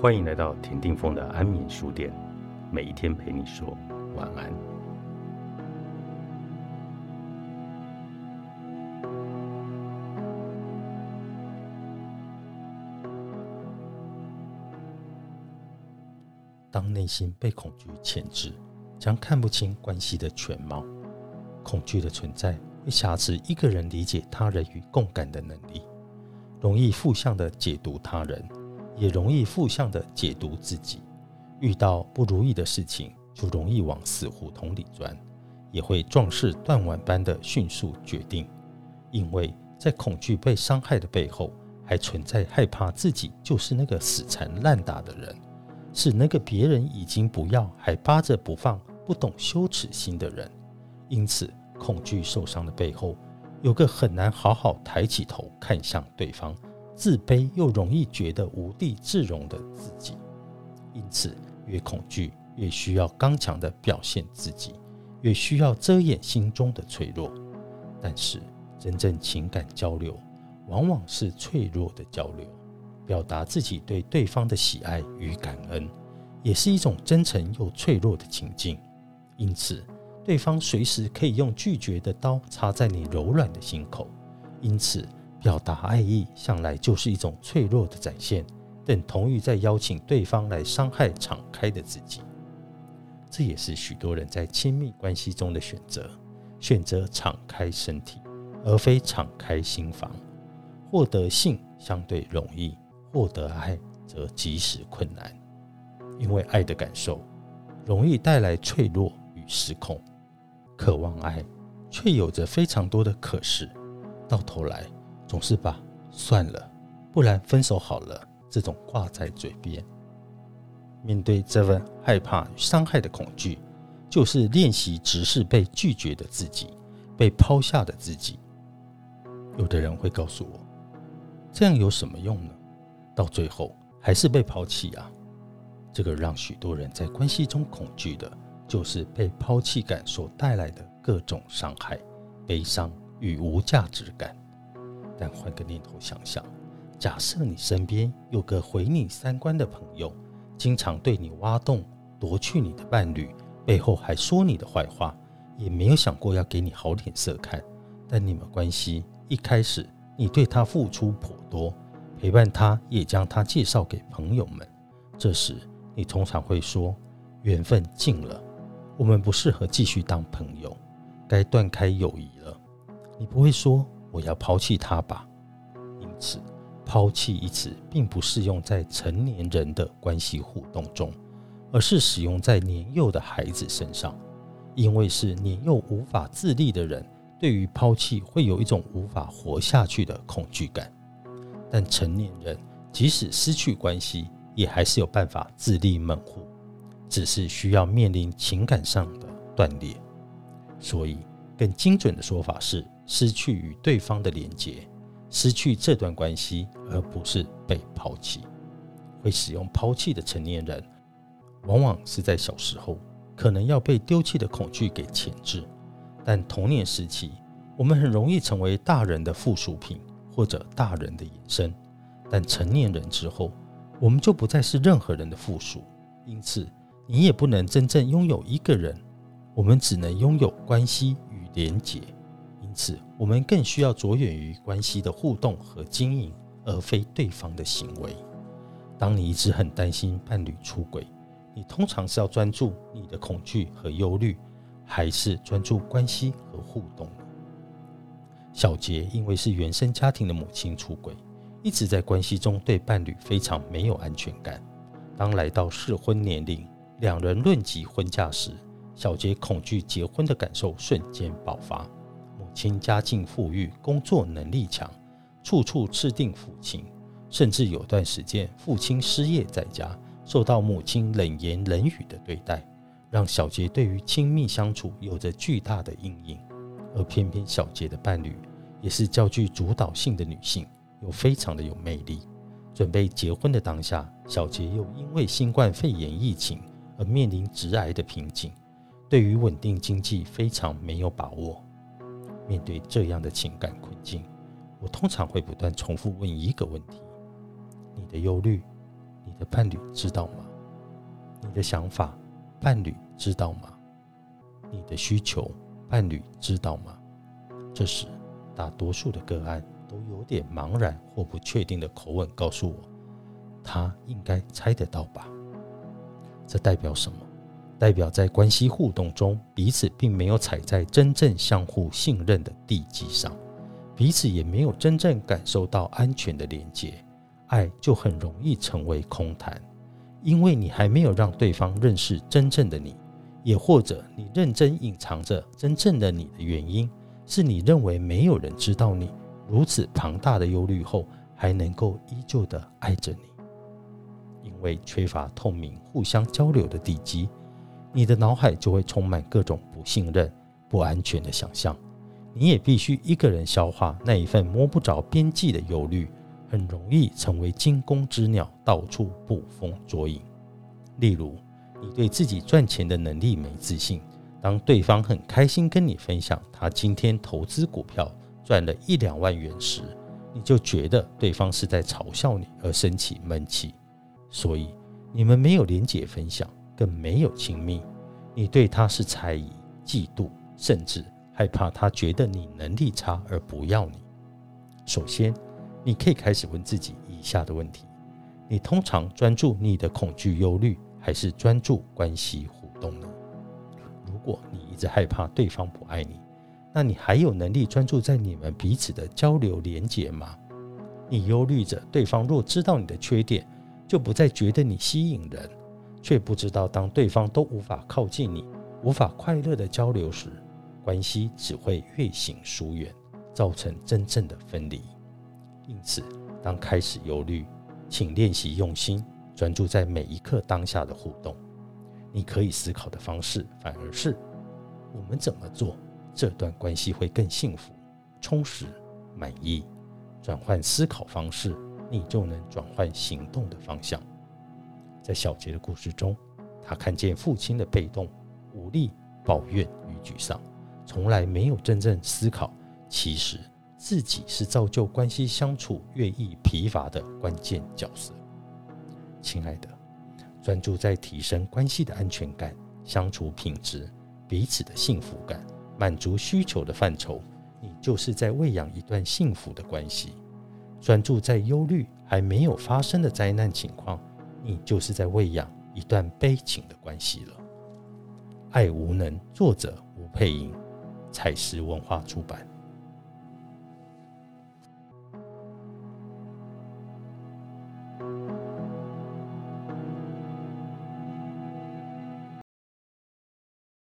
欢迎来到田定峰的安眠书店，每一天陪你说晚安。当内心被恐惧牵制，将看不清关系的全貌。恐惧的存在会瑕疵一个人理解他人与共感的能力，容易负向的解读他人。也容易负向的解读自己，遇到不如意的事情就容易往死胡同里钻，也会壮士断腕般的迅速决定，因为在恐惧被伤害的背后，还存在害怕自己就是那个死缠烂打的人，是那个别人已经不要还扒着不放、不懂羞耻心的人。因此，恐惧受伤的背后，有个很难好好抬起头看向对方。自卑又容易觉得无地自容的自己，因此越恐惧越需要刚强的表现自己，越需要遮掩心中的脆弱。但是真正情感交流，往往是脆弱的交流，表达自己对对方的喜爱与感恩，也是一种真诚又脆弱的情境。因此，对方随时可以用拒绝的刀插在你柔软的心口。因此。表达爱意向来就是一种脆弱的展现，等同于在邀请对方来伤害敞开的自己。这也是许多人在亲密关系中的选择：选择敞开身体，而非敞开心房。获得性相对容易，获得爱则极时困难。因为爱的感受容易带来脆弱与失控，渴望爱却有着非常多的可是，到头来。总是把算了，不然分手好了这种挂在嘴边。面对这份害怕与伤害的恐惧，就是练习直视被拒绝的自己，被抛下的自己。有的人会告诉我，这样有什么用呢？到最后还是被抛弃啊！这个让许多人在关系中恐惧的，就是被抛弃感所带来的各种伤害、悲伤与无价值感。但换个念头想想，假设你身边有个毁你三观的朋友，经常对你挖洞、夺去你的伴侣，背后还说你的坏话，也没有想过要给你好脸色看。但你们关系一开始，你对他付出颇多，陪伴他，也将他介绍给朋友们。这时，你通常会说：“缘分尽了，我们不适合继续当朋友，该断开友谊了。”你不会说。我要抛弃他吧。因此，抛弃一词并不适用在成年人的关系互动中，而是使用在年幼的孩子身上。因为是年幼无法自立的人，对于抛弃会有一种无法活下去的恐惧感。但成年人即使失去关系，也还是有办法自立门户，只是需要面临情感上的断裂。所以，更精准的说法是。失去与对方的连结，失去这段关系，而不是被抛弃。会使用抛弃的成年人，往往是在小时候可能要被丢弃的恐惧给牵制，但童年时期，我们很容易成为大人的附属品或者大人的延伸。但成年人之后，我们就不再是任何人的附属，因此你也不能真正拥有一个人，我们只能拥有关系与连结。因此，我们更需要着眼于关系的互动和经营，而非对方的行为。当你一直很担心伴侣出轨，你通常是要专注你的恐惧和忧虑，还是专注关系和互动呢？小杰因为是原生家庭的母亲出轨，一直在关系中对伴侣非常没有安全感。当来到适婚年龄，两人论及婚嫁时，小杰恐惧结婚的感受瞬间爆发。亲家境富裕，工作能力强，处处吃定父亲，甚至有段时间父亲失业在家，受到母亲冷言冷语的对待，让小杰对于亲密相处有着巨大的阴影。而偏偏小杰的伴侣也是较具主导性的女性，又非常的有魅力。准备结婚的当下，小杰又因为新冠肺炎疫情而面临直癌的瓶颈，对于稳定经济非常没有把握。面对这样的情感困境，我通常会不断重复问一个问题：你的忧虑、你的伴侣知道吗？你的想法，伴侣知道吗？你的需求，伴侣知道吗？这时，大多数的个案都有点茫然或不确定的口吻告诉我：“他应该猜得到吧？”这代表什么？代表在关系互动中，彼此并没有踩在真正相互信任的地基上，彼此也没有真正感受到安全的连接，爱就很容易成为空谈。因为你还没有让对方认识真正的你，也或者你认真隐藏着真正的你的原因，是你认为没有人知道你如此庞大的忧虑后，还能够依旧的爱着你。因为缺乏透明、互相交流的地基。你的脑海就会充满各种不信任、不安全的想象，你也必须一个人消化那一份摸不着边际的忧虑，很容易成为惊弓之鸟，到处捕风捉影。例如，你对自己赚钱的能力没自信，当对方很开心跟你分享他今天投资股票赚了一两万元时，你就觉得对方是在嘲笑你而生起闷气，所以你们没有连结分享。更没有亲密，你对他是猜疑、嫉妒，甚至害怕他觉得你能力差而不要你。首先，你可以开始问自己以下的问题：你通常专注你的恐惧、忧虑，还是专注关系互动呢？如果你一直害怕对方不爱你，那你还有能力专注在你们彼此的交流连结吗？你忧虑着对方若知道你的缺点，就不再觉得你吸引人。却不知道，当对方都无法靠近你、无法快乐的交流时，关系只会越行疏远，造成真正的分离。因此，当开始忧虑，请练习用心专注在每一刻当下的互动。你可以思考的方式反而是：我们怎么做这段关系会更幸福、充实、满意？转换思考方式，你就能转换行动的方向。在小杰的故事中，他看见父亲的被动、无力、抱怨与沮丧，从来没有真正思考，其实自己是造就关系相处越易疲乏的关键角色。亲爱的，专注在提升关系的安全感、相处品质、彼此的幸福感、满足需求的范畴，你就是在喂养一段幸福的关系。专注在忧虑还没有发生的灾难情况。你就是在喂养一段悲情的关系了。爱无能，作者吴佩莹，彩石文化出版。